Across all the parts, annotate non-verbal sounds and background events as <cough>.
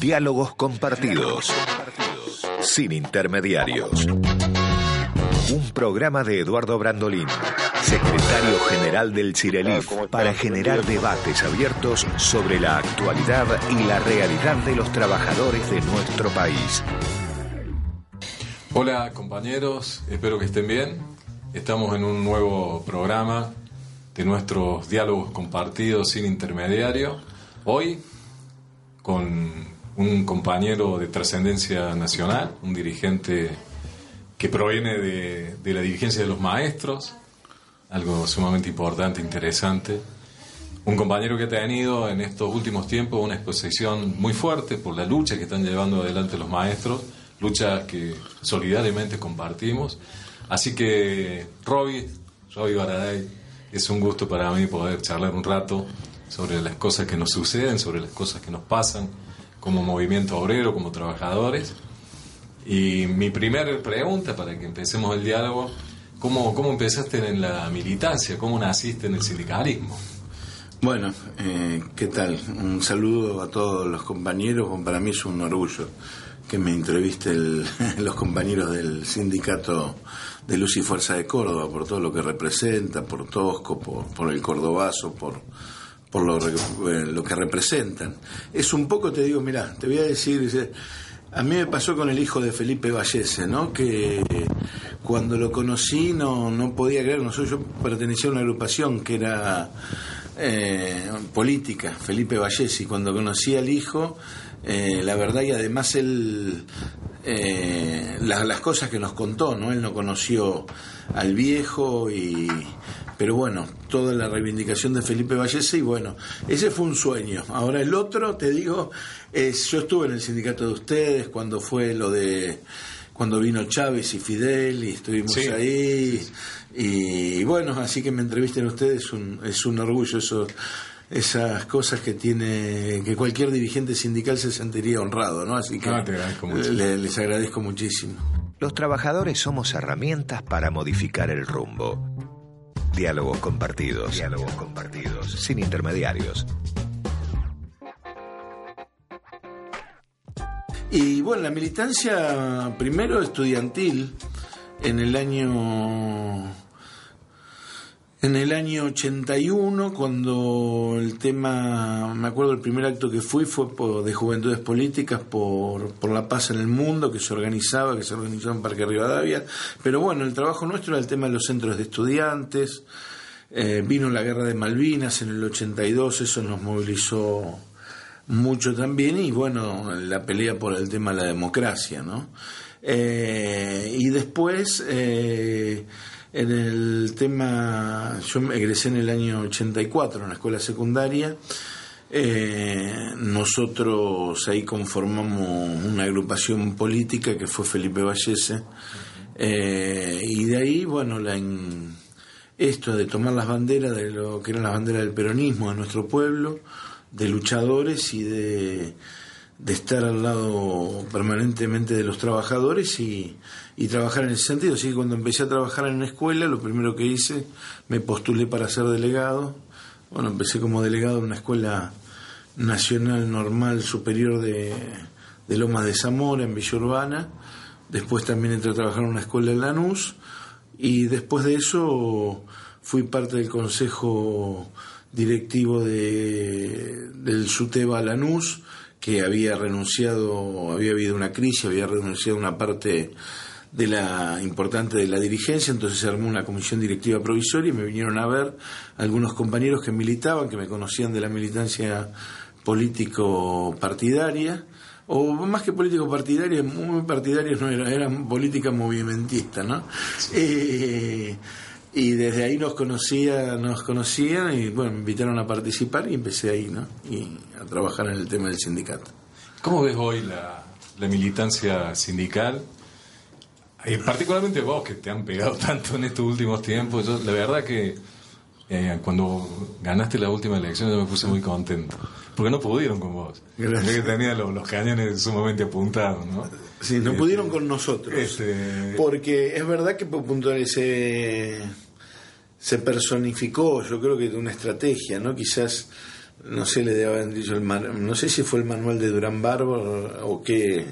Diálogos compartidos. Sin intermediarios. Un programa de Eduardo Brandolín, secretario general del Cirelif, para generar debates abiertos sobre la actualidad y la realidad de los trabajadores de nuestro país. Hola compañeros, espero que estén bien. Estamos en un nuevo programa de nuestros diálogos compartidos sin intermediario. Hoy con un compañero de trascendencia nacional, un dirigente que proviene de, la dirigencia de los maestros, algo sumamente importante, interesante. Un compañero que ha tenido en estos últimos tiempos una exposición muy fuerte por la lucha que están llevando adelante los maestros, lucha que solidariamente compartimos. Así que, Roby, Roby Baraday, es un gusto para mí poder charlar un rato sobre las cosas que nos suceden, sobre las cosas que nos pasan como movimiento obrero, como trabajadores. Y mi primera pregunta para que empecemos el diálogo, ¿cómo, cómo empezaste en la militancia? ¿Cómo naciste en el sindicalismo? Bueno, eh, ¿qué tal? Un saludo a todos los compañeros, para mí es un orgullo que me entreviste <laughs> los compañeros del sindicato de Luz y Fuerza de Córdoba, por todo lo que representa, por Tosco, por, por el Cordobazo, por, por lo, eh, lo, que representan. Es un poco, te digo, mira, te voy a decir, a mí me pasó con el hijo de Felipe Vallese, ¿no? Que cuando lo conocí no, no podía creer, no yo pertenecía a una agrupación que era eh, política, Felipe Vallese, y cuando conocí al hijo, eh, la verdad y además él las cosas que nos contó, ¿no? Él no conoció al viejo y pero bueno, toda la reivindicación de Felipe Vallese y bueno, ese fue un sueño. Ahora el otro, te digo, es, yo estuve en el sindicato de ustedes cuando fue lo de cuando vino Chávez y Fidel y estuvimos ahí y bueno, así que me entrevisten ustedes es un, es un orgullo eso esas cosas que tiene que cualquier dirigente sindical se sentiría honrado, ¿no? Así que ah, les agradezco muchísimo. Los trabajadores somos herramientas para modificar el rumbo. Diálogos compartidos. Diálogos compartidos. Sin intermediarios. Y bueno, la militancia primero estudiantil en el año en el año 81, cuando el tema, me acuerdo el primer acto que fui fue de Juventudes Políticas por, por la paz en el mundo, que se organizaba, que se organizó en Parque Rivadavia. Pero bueno, el trabajo nuestro era el tema de los centros de estudiantes. Eh, vino la guerra de Malvinas en el 82, eso nos movilizó mucho también. Y bueno, la pelea por el tema de la democracia, ¿no? Eh, y después. Eh, en el tema, yo egresé en el año 84 en la escuela secundaria. Eh, nosotros ahí conformamos una agrupación política que fue Felipe Vallese. Eh, y de ahí, bueno, la esto de tomar las banderas de lo que eran las banderas del peronismo de nuestro pueblo, de luchadores y de de estar al lado permanentemente de los trabajadores y, trabajar en ese sentido. Así que cuando empecé a trabajar en una escuela, lo primero que hice, me postulé para ser delegado. Bueno, empecé como delegado en una escuela nacional normal superior de, de Lomas de Zamora, en Villa Urbana. Después también entré a trabajar en una escuela en Lanús. Y después de eso fui parte del consejo directivo de, del SUTEBA Lanús que había renunciado, había habido una crisis, había renunciado una parte de la importante de la dirigencia, entonces se armó una comisión directiva provisoria y me vinieron a ver algunos compañeros que militaban, que me conocían de la militancia político partidaria, o más que político partidaria, muy partidarios no eran, eran política movimentista, ¿no? Eh, y desde ahí nos conocía, nos conocían y bueno, me invitaron a participar y empecé ahí, ¿no? Y a trabajar en el tema del sindicato. ¿Cómo ves hoy la, militancia sindical? Y particularmente vos que te han pegado <laughs> tanto en estos últimos tiempos, yo la verdad que eh, cuando ganaste la última elección yo me puse muy contento. Porque no pudieron con vos. Gracias. Que tenían los, cañones sumamente apuntados, ¿no? Sí, no pudieron con nosotros. Este... Porque es verdad que se, se personificó, yo creo que de una estrategia, ¿no? Quizás no sé, le haber dicho el no sé si fue el manual de Durán Barber o qué,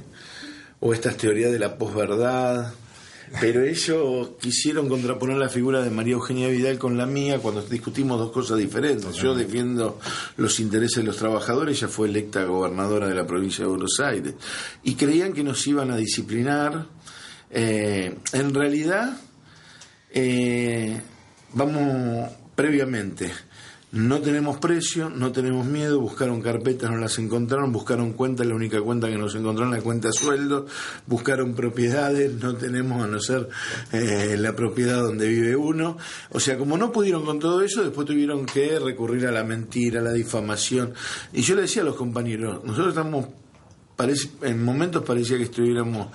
o estas teorías de la posverdad, pero ellos quisieron contraponer la figura de María Eugenia Vidal con la mía cuando discutimos dos cosas diferentes. Yo defiendo los intereses de los trabajadores, ella fue electa gobernadora de la provincia de Buenos Aires, y creían que nos iban a disciplinar. Eh, en realidad, eh, vamos previamente no tenemos precio, no tenemos miedo, buscaron carpetas, no las encontraron, buscaron cuentas, la única cuenta que nos encontraron la cuenta sueldo, buscaron propiedades, no tenemos a no ser eh, la propiedad donde vive uno. O sea, como no pudieron con todo eso, después tuvieron que recurrir a la mentira, a la difamación. Y yo le decía a los compañeros, nosotros estamos, en momentos parecía que estuviéramos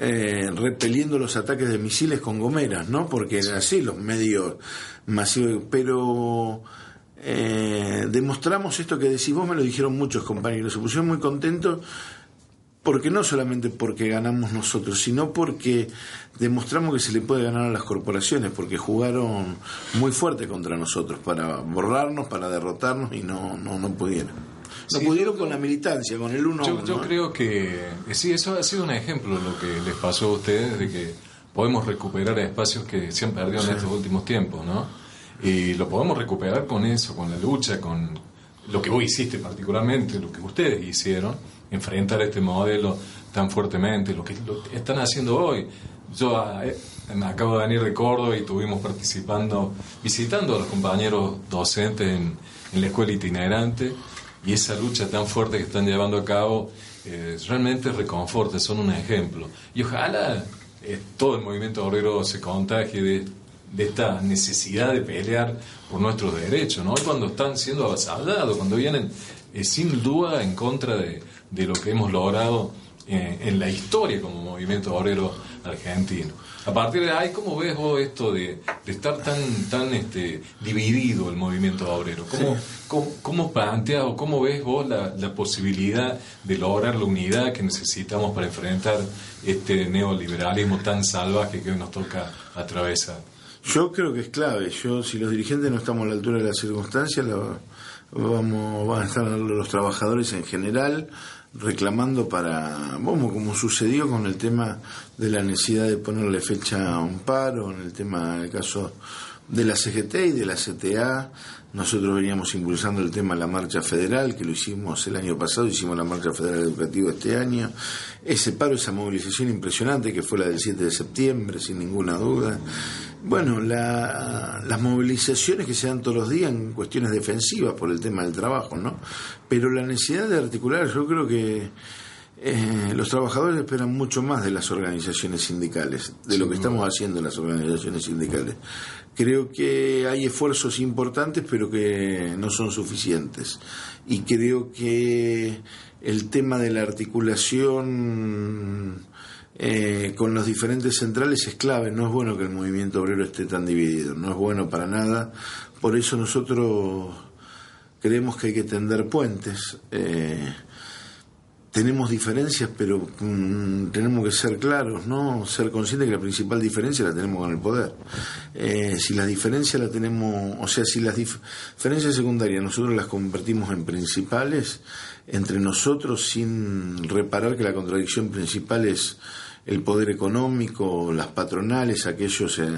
eh, repeliendo los ataques de misiles con gomeras, ¿no? Porque eran así los medios masivos, pero eh, demostramos esto que decís vos, me lo dijeron muchos compañeros, se pusieron muy contentos porque no solamente porque ganamos nosotros, sino porque demostramos que se le puede ganar a las corporaciones, porque jugaron muy fuerte contra nosotros para borrarnos, para derrotarnos y no, no, no pudieron. No pudieron con la militancia, con el uno. Yo, yo creo que eh, sí, eso ha sido un ejemplo lo que les pasó a ustedes de que podemos recuperar espacios que se han perdido en estos últimos tiempos, ¿no? Y lo podemos recuperar con eso, con la lucha, con lo que vos hiciste particularmente, lo que ustedes hicieron, enfrentar este modelo tan fuertemente, lo que están haciendo hoy. Yo eh, me acabo de venir de Córdoba y estuvimos participando, visitando a los compañeros docentes en, la escuela itinerante y esa lucha tan fuerte que están llevando a cabo eh, realmente reconforta, son un ejemplo. Y ojalá eh, todo el movimiento obrero se contagie de, de esta necesidad de pelear por nuestros derechos, ¿no? Cuando están siendo avasallados, cuando vienen eh, sin duda en contra de, de lo que hemos logrado eh, en la historia como movimiento obrero argentino. A partir de ahí, ¿cómo ves vos esto de, estar tan, tan este, dividido el movimiento obrero? ¿Cómo, cómo, planteas o cómo ves vos la, la, posibilidad de lograr la unidad que necesitamos para enfrentar este neoliberalismo tan salvaje que hoy nos toca atravesar? Yo creo que es clave. Yo, si los dirigentes no estamos a la altura de las circunstancias, vamos, van a estar los trabajadores en general reclamando para, vamos, como sucedió con el tema de la necesidad de ponerle fecha a un paro, en el tema, en el caso de la CGT y de la CTA. Nosotros veníamos impulsando el tema de la marcha federal, que lo hicimos el año pasado, hicimos la marcha federal educativa este año. Ese paro, esa movilización impresionante que fue la del 7 de septiembre, sin ninguna duda. Bueno, las movilizaciones que se dan todos los días en cuestiones defensivas por el tema del trabajo, ¿no? Pero la necesidad de articular, yo creo que eh, los trabajadores esperan mucho más de las organizaciones sindicales, de lo que estamos haciendo en las organizaciones sindicales. Creo que hay esfuerzos importantes, pero que no son suficientes. Y creo que el tema de la articulación eh, con los diferentes centrales es clave. No es bueno que el movimiento obrero esté tan dividido, no es bueno para nada. Por eso nosotros creemos que hay que tender puentes. Eh, tenemos diferencias, pero mm, tenemos que ser claros, ¿no? Ser conscientes que la principal diferencia la tenemos con el poder. Eh, si la diferencia la tenemos, o sea, si las diferencias secundarias nosotros las convertimos en principales, entre nosotros sin reparar que la contradicción principal es el poder económico, las patronales, aquellos, eh,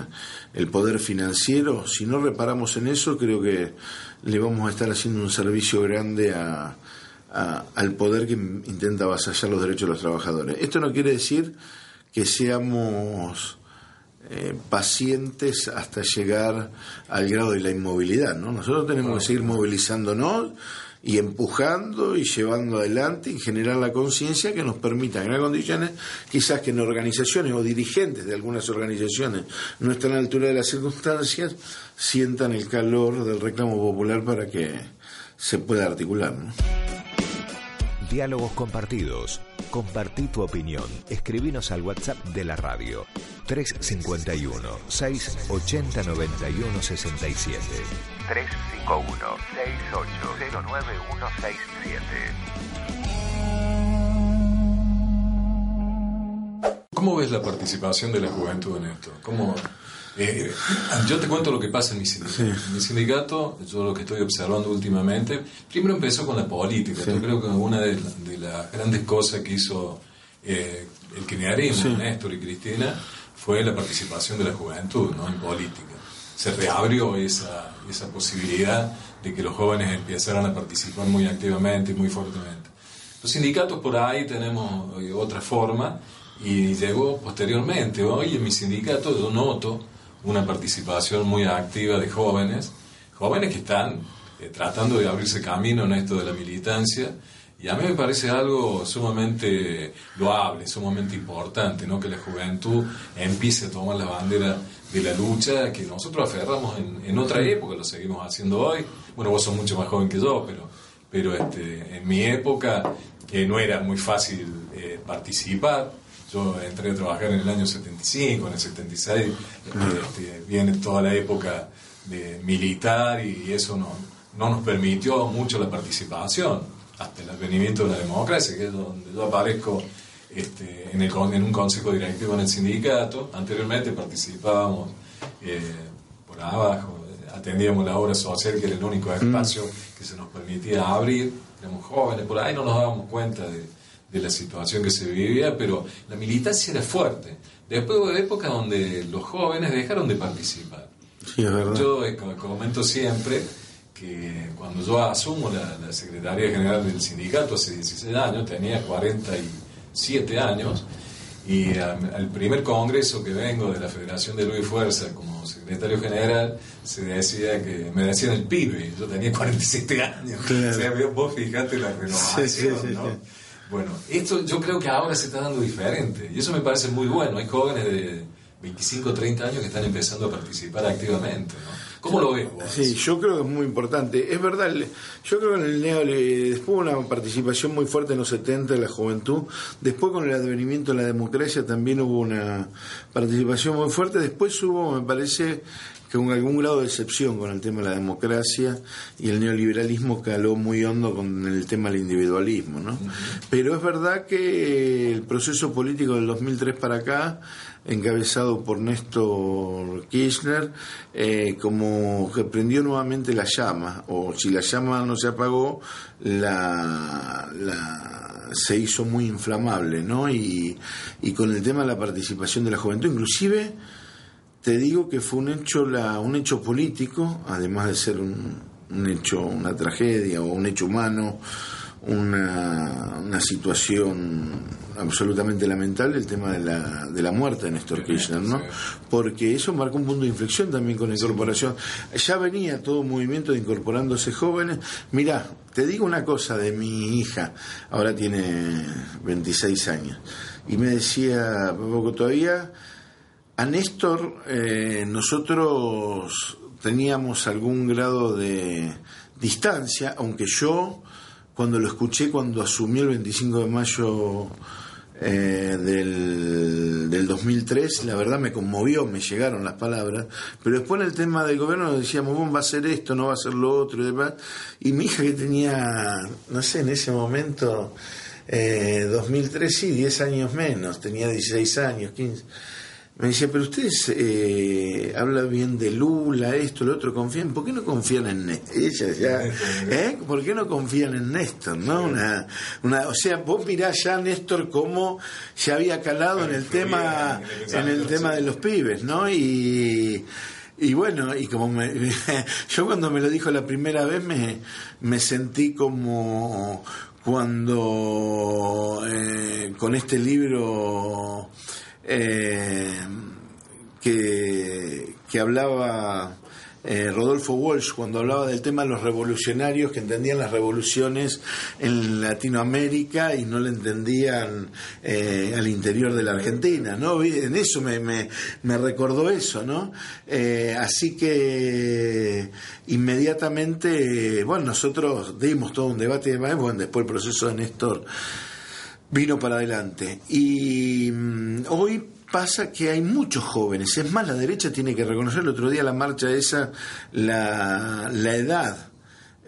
el poder financiero, si no reparamos en eso, creo que le vamos a estar haciendo un servicio grande a, al poder que intenta avasallar los derechos de los trabajadores. Esto no quiere decir que seamos eh, pacientes hasta llegar al grado de la inmovilidad, ¿no? Nosotros tenemos que seguir movilizándonos y empujando y llevando adelante y generar la conciencia que nos permita crear condiciones, quizás que en organizaciones o dirigentes de algunas organizaciones no están a la altura de las circunstancias, sientan el calor del reclamo popular para que se pueda articular. Diálogos compartidos. Compartí tu opinión. Escribinos al WhatsApp de la radio 351 680 91 67. 351 6809 167. ¿Cómo ves la participación de la juventud en esto? ¿Cómo Eh, yo te cuento lo que pasa en mi sindicato. En mi sindicato, yo lo que estoy observando últimamente, primero empezó con la política. Yo creo que una de, las grandes cosas que hizo eh, el kirchnerismo, Néstor y Cristina, fue la participación de la juventud ¿no? en política. Se reabrió esa, esa posibilidad de que los jóvenes empezaran a participar muy activamente y muy fuertemente. Los sindicatos por ahí tenemos eh, otra forma y llegó posteriormente. Hoy en mi sindicato yo noto una participación muy activa de jóvenes, jóvenes que están eh, tratando de abrirse camino en esto de la militancia. Y a mí me parece algo sumamente loable, sumamente importante, ¿no? que la juventud empiece a tomar la bandera de la lucha que nosotros aferramos en, en otra época, lo seguimos haciendo hoy. Bueno, vos sos mucho más joven que yo, pero, pero este, en mi época eh, no era muy fácil eh, participar. Yo entré a trabajar en el año 75, en el 76 este, viene toda la época de militar y eso no, no nos permitió mucho la participación hasta el advenimiento de la democracia, que es donde yo aparezco este, en, el, en un consejo directivo en el sindicato. Anteriormente participábamos eh, por abajo, atendíamos la obra social, que era el único espacio que se nos permitía abrir. Éramos jóvenes, por ahí no nos dábamos cuenta de, de la situación que se vivía, pero la militancia era fuerte. Después hubo época donde los jóvenes dejaron de participar. Sí, es verdad. Yo eh, comento siempre que cuando yo asumo la, la, Secretaría General del Sindicato hace 16 años, tenía 47 años, y al primer congreso que vengo de la Federación de Luis Fuerza como secretario general, se decía que me decían el pibe, yo tenía 47 años. O sea, vos fijate la renovación, ¿no? Bueno, esto yo creo que ahora se está dando diferente y eso me parece muy bueno. Hay jóvenes de 25, 30 años que están empezando a participar activamente, ¿no? ¿Cómo lo ves Sí, yo creo que es muy importante. Es verdad, yo creo que en el Neo después una participación muy fuerte en los 70 de la juventud, después con el advenimiento de la democracia también hubo una participación muy fuerte, después hubo, me parece, con algún grado de excepción con el tema de la democracia y el neoliberalismo caló muy hondo con el tema del individualismo, ¿no? Pero es verdad que el proceso político del 2003 para acá encabezado por Néstor Kirchner, eh, como que prendió nuevamente la llama, o si la llama no se apagó, la, se hizo muy inflamable, ¿no? Y, y con el tema de la participación de la juventud, inclusive te digo que fue un hecho, la, un hecho político, además de ser un, un hecho, una tragedia o un hecho humano, una, una situación absolutamente lamentable el tema de la, de la muerte de Néstor Kirchner, ¿no? Porque eso marcó un punto de inflexión también con la incorporación. Ya venía todo movimiento de incorporándose jóvenes. Mira, te digo una cosa de mi hija, ahora tiene 26 años, y me decía, poco todavía, a Néstor eh, nosotros teníamos algún grado de distancia, aunque yo cuando lo escuché cuando asumió el 25 de mayo eh, del, del 2003, la verdad me conmovió, me llegaron las palabras, pero después en el tema del gobierno decíamos, va a ser esto, no va a ser lo otro y demás, y mi hija que tenía, no sé, en ese momento, eh, 2003, sí, 10 años menos, tenía 16 años, 15 me decía, pero ustedes eh, hablan bien de Lula, esto, lo otro, confían, ¿por qué no confían en Néstor? Ella ya, ¿eh? ¿Por qué no confían en Néstor? ¿no? Una, una, o sea, vos mirás ya Néstor cómo se había calado en el tema, en el tema de los pibes, ¿no? Y, y bueno, y como me, <laughs> yo cuando me lo dijo la primera vez me, me sentí como cuando eh, con este libro eh, que, que, hablaba eh, Rodolfo Walsh cuando hablaba del tema de los revolucionarios que entendían las revoluciones en Latinoamérica y no le entendían eh, al interior de la Argentina, ¿no? En eso me, me, recordó eso, ¿no? Así que inmediatamente, bueno, nosotros dimos todo un debate, bueno, después el proceso de Néstor vino para adelante. Y mm, hoy pasa que hay muchos jóvenes, es más, la derecha tiene que reconocer, el otro día la marcha esa, la, la edad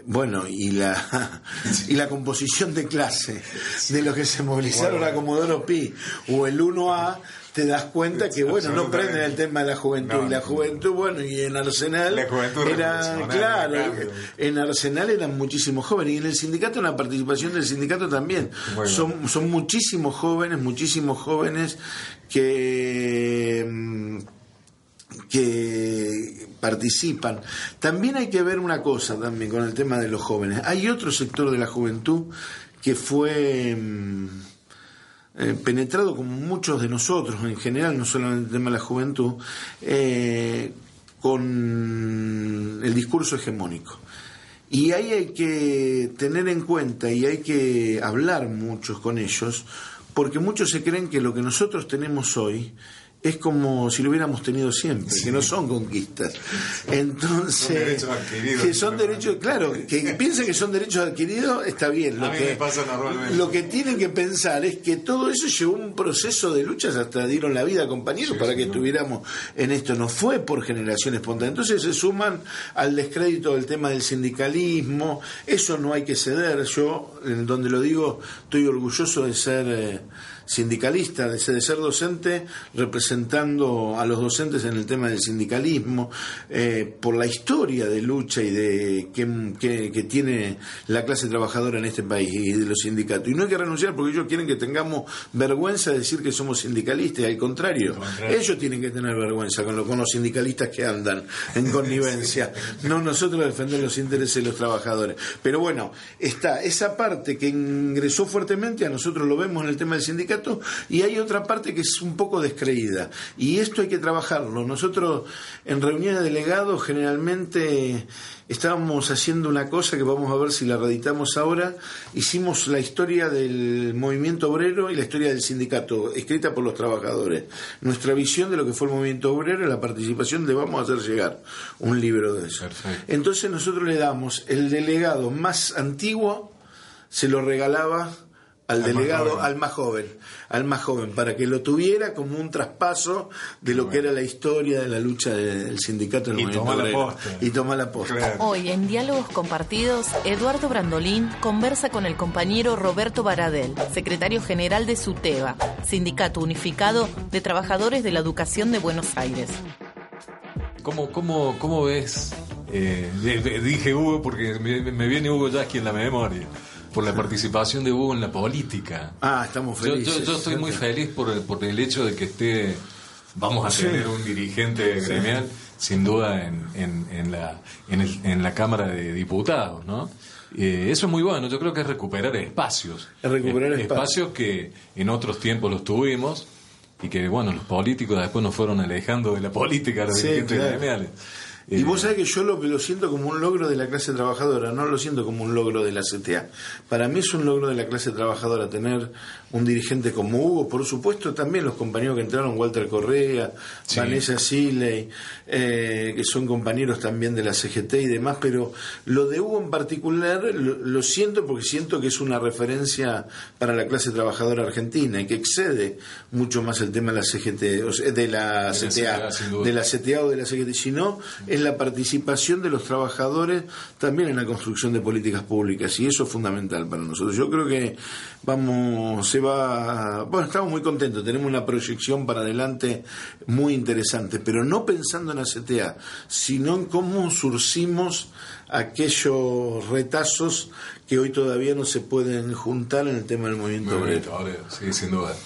Bueno, y la, <laughs> y la composición de clase de los que se movilizaron a Comodoro Pi o el 1A, te das cuenta que, bueno, no prenden el tema de la juventud. y la juventud, bueno, y en Arsenal era, claro, en Arsenal eran muchísimos jóvenes. Y en el sindicato, en la participación del sindicato también. Son, son muchísimos jóvenes, muchísimos jóvenes que mm, que participan. También hay que ver una cosa también con el tema de los jóvenes. Hay otro sector de la juventud que fue mm, eh, penetrado como muchos de nosotros en general, no solo en el tema de la juventud, eh, con el discurso hegemónico. Y ahí hay que tener en cuenta y hay que hablar muchos con ellos, porque muchos se creen que lo que nosotros tenemos hoy es como si lo hubiéramos tenido siempre, que no son conquistas. <laughs> Entonces, son derechos adquiridos. Que son derechos, claro, que <laughs> piensen que son derechos adquiridos está bien. Lo, que, lo que tienen que pensar es que todo eso llevó un proceso de luchas hasta dieron la vida compañeros para que estuviéramos en esto. No fue por generación espontánea. Entonces se suman al descrédito del tema del sindicalismo. Eso no hay que ceder. Yo, en donde lo digo, estoy orgulloso de ser. Eh, sindicalista, de ser, docente, representando a los docentes en el tema del sindicalismo, eh, por la historia de lucha y de que, tiene la clase trabajadora en este país y de los sindicatos. Y no hay que renunciar porque ellos quieren que tengamos vergüenza de decir que somos sindicalistas, al contrario, ellos tienen que tener vergüenza con, con los sindicalistas que andan en <laughs> connivencia, no nosotros defender los intereses de los trabajadores. Pero bueno, está esa parte que ingresó fuertemente, a nosotros lo vemos en el tema del sindicato, y hay otra parte que es un poco descreída. Y esto hay que trabajarlo. Nosotros en reuniones de delegados generalmente estábamos haciendo una cosa que vamos a ver si la reeditamos ahora. Hicimos la historia del movimiento obrero y la historia del sindicato, escrita por los trabajadores. Nuestra visión de lo que fue el movimiento obrero y la participación de vamos a hacer llegar un libro de eso. Entonces nosotros le damos el delegado más antiguo, se lo regalaba al, delegado, al más joven, al más joven, para que lo tuviera como un traspaso de lo que era la historia de la lucha del sindicato en el y toma la Y toma la posta. Hoy en Diálogos Compartidos, Eduardo Brandolín conversa con el compañero Roberto Baradel, secretario general de SUTEBA, Sindicato Unificado de Trabajadores de la Educación de Buenos Aires. ¿Cómo, cómo, cómo ves? Eh, dije Hugo porque me, viene Hugo Yasky en la memoria por la participación de Hugo en la política. Ah, estamos felices. Yo, estoy muy feliz por el, por el hecho de que esté, vamos a tener un dirigente gremial, sin duda, en, en, la, en, la Cámara de Diputados, ¿no? Eh, eso es muy bueno, yo creo que es recuperar espacios. Es recuperar espacios. espacios que en otros tiempos los tuvimos y que, bueno, los políticos después nos fueron alejando de la política, los dirigentes gremiales. Y vos sabés que yo lo, lo siento como un logro de la clase trabajadora, no lo siento como un logro de la CTA. Para mí es un logro de la clase trabajadora tener un dirigente como Hugo, por supuesto también los compañeros que entraron, Walter Correa, Vanessa Siley, eh, que son compañeros también de la CGT y demás, pero lo de Hugo en particular lo, siento porque siento que es una referencia para la clase trabajadora argentina y que excede mucho más el tema de la CGT, o de la CTA, de la CTA o de la CGT, sino es la participación de los trabajadores también en la construcción de políticas públicas y eso es fundamental para nosotros. Yo creo que vamos, se va, bueno, estamos muy contentos, tenemos una proyección para adelante muy interesante, pero no pensando en la CTA, sino en cómo surcimos aquellos retazos que hoy todavía no se pueden juntar en el tema del movimiento obrero. Sí, sin duda.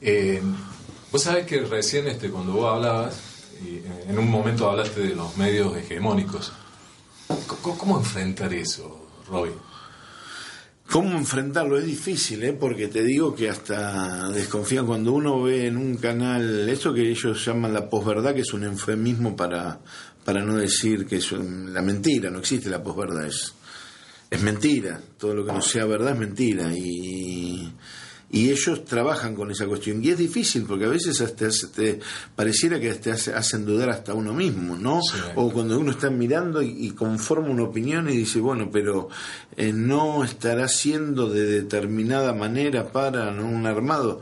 Eh, vos sabés que recién este, cuando vos hablabas, y en un momento hablaste de los medios hegemónicos. ¿Cómo, enfrentar eso, Roy? ¿Cómo enfrentarlo? Es difícil, ¿eh? porque te digo que hasta desconfían cuando uno ve en un canal esto que ellos llaman la posverdad, que es un eufemismo para, para no decir que es la mentira, no existe la posverdad, es, es mentira, todo lo que no sea verdad es mentira. Y y ellos trabajan con esa cuestión. Y es difícil porque a veces hasta te pareciera que te hacen dudar hasta uno mismo, ¿no? O cuando uno está mirando y, conforma una opinión y dice, bueno, pero eh, no estará siendo de determinada manera para un armado.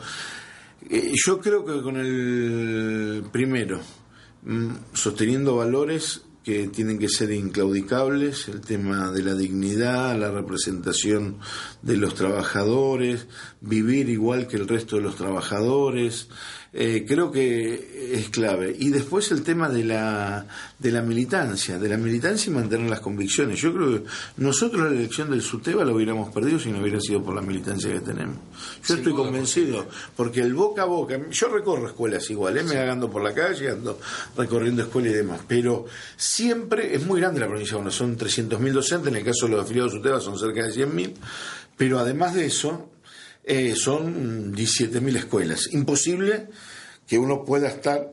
Eh, yo creo que con el primero, mm, sosteniendo valores que tienen que ser inclaudicables, el tema de la dignidad, la representación de los trabajadores, vivir igual que el resto de los trabajadores, eh, creo que es clave. Y después el tema de la, de la militancia, de la militancia y mantener las convicciones. Yo creo que nosotros la elección del SUTEBA lo hubiéramos perdido si no hubiera sido por la militancia que tenemos. Yo estoy convencido, porque el boca a boca, yo recorro escuelas igual, ¿eh? me ando por la calle, ando recorriendo escuelas y demás, pero siempre es muy grande la provincia, bueno, son 300.000 docentes, en el caso de los afiliados de SUTEBA son cerca de 100.000, pero además de eso, eh, son 17.000 escuelas. Imposible que uno pueda estar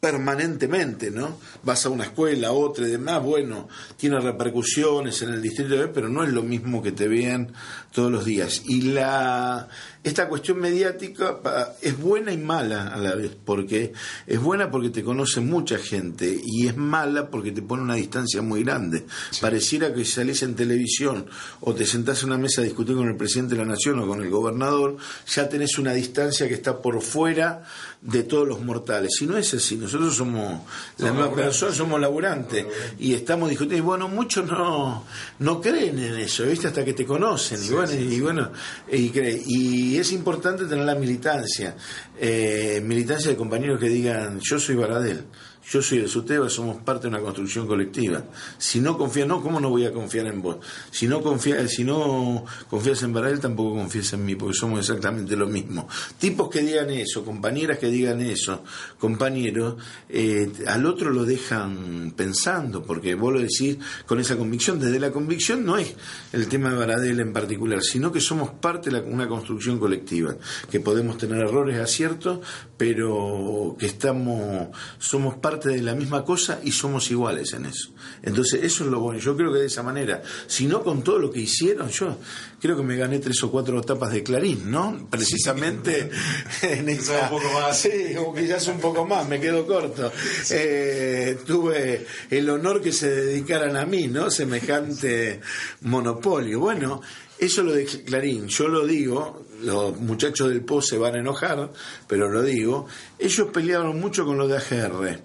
permanentemente, ¿no? Vas a una escuela, otra y demás, bueno, tiene repercusiones en el distrito, pero no es lo mismo que te vean todos los días. Y la esta cuestión mediática es buena y mala a la vez, porque es buena porque te conoce mucha gente y es mala porque te pone una distancia muy grande. Pareciera que si salís en televisión o te sentás en una mesa a discutir con el presidente de la nación o con el gobernador, ya tenés una distancia que está por fuera de todos los mortales. Si no es así, nosotros somos las mismas personas, somos laburantes y estamos discutiendo. Y bueno, muchos no, no creen en eso, ¿viste? Hasta que te conocen. y bueno, y bueno, y, y es importante tener la militancia, eh, militancia de compañeros que digan, yo soy Baradel, yo soy el SUTEBA, somos parte de una construcción colectiva. Si no confías, no, ¿cómo no voy a confiar en vos? Si no, confía, si no confías en Baradel, tampoco confías en mí, porque somos exactamente lo mismo. Tipos que digan eso, compañeras que digan eso, compañeros, eh, al otro lo dejan pensando, porque vos lo decís con esa convicción. Desde la convicción no es el tema de Baradel en particular, sino que somos parte de una construcción colectiva, que podemos tener errores, aciertos, pero que estamos, somos parte de la misma cosa y somos iguales en eso. Entonces, eso es lo bueno. Yo creo que de esa manera, si no con todo lo que hicieron, yo creo que me gané tres o cuatro etapas de Clarín, ¿no? Precisamente <laughs> en esa, un poco más. Sí, quizás un poco más, me quedo corto. Eh, tuve el honor que se dedicaran a mí, ¿no? Semejante monopolio. Bueno, eso lo de Clarín, yo lo digo, los muchachos del PO se van a enojar, pero lo digo, ellos pelearon mucho con lo de AGR.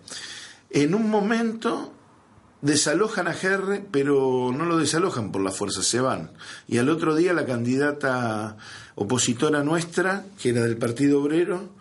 En un momento desalojan a AGR, pero no lo desalojan por la fuerza, se van. Y al otro día la candidata opositora nuestra, que era del Partido Obrero,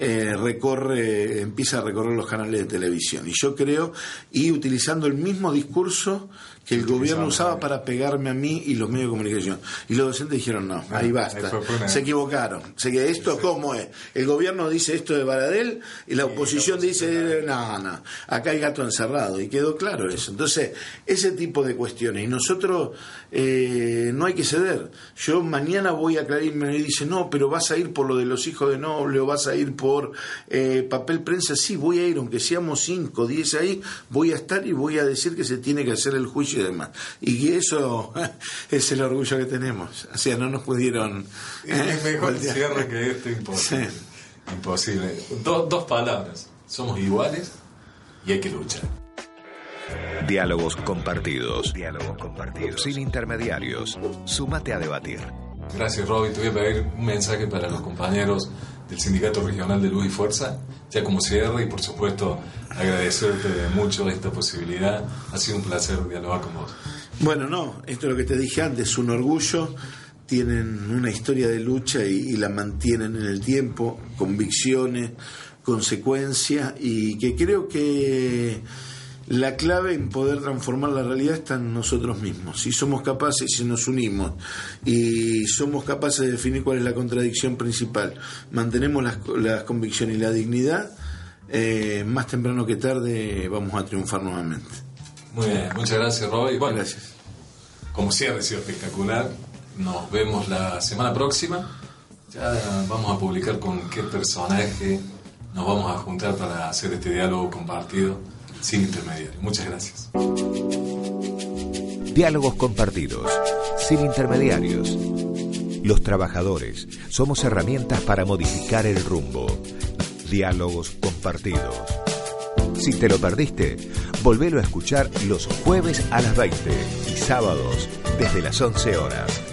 eh, recorre, empieza a recorrer los canales de televisión. Y yo creo, y utilizando el mismo discurso que el gobierno usaba para pegarme a mí y los medios de comunicación. Y los docentes dijeron, no, ah, ahí basta. Se equivocaron. Se, ¿Esto cómo es? El gobierno dice esto de Baradel y la oposición dice, no, no, acá hay gato encerrado. Y quedó claro eso. Entonces, ese tipo de cuestiones. Y nosotros eh, no hay que ceder. Yo mañana voy a aclararme y dice, no, pero vas a ir por lo de los hijos de noble o vas a ir por eh, papel prensa. Sí, voy a ir, aunque seamos cinco, diez ahí, voy a estar y voy a decir que se tiene que hacer el juicio y demás. Y eso <laughs> es el orgullo que tenemos. O sea, no nos pudieron. Es mejor cierre que este imposible. Imposible. dos palabras. Somos iguales y hay que luchar. Diálogos compartidos. Diálogos compartidos. Sin intermediarios. Súmate a debatir. Gracias, Robin. Te voy a pedir un mensaje para los compañeros del Sindicato Regional de Luz y Fuerza, ya como cierre y por supuesto agradecerte mucho esta posibilidad. Ha sido un placer dialogar con vos. Bueno, no, esto es lo que te dije antes, un orgullo. Tienen una historia de lucha y, la mantienen en el tiempo, convicciones, consecuencias, y que creo que la clave en poder transformar la realidad está en nosotros mismos. Si somos capaces, si nos unimos y somos capaces de definir cuál es la contradicción principal, mantenemos la, convicción y la dignidad, eh, más temprano que tarde vamos a triunfar nuevamente. Muy bien, muchas gracias Roy. Bueno, gracias. Como siempre ha sido espectacular. Nos vemos la semana próxima. Ya vamos a publicar con qué personaje nos vamos a juntar para hacer este diálogo compartido sin intermediarios. Muchas gracias. Diálogos compartidos, sin intermediarios. Los trabajadores somos herramientas para modificar el rumbo. Diálogos compartidos. Si te lo perdiste, volvelo a escuchar los jueves a las 20 y sábados desde las 11 horas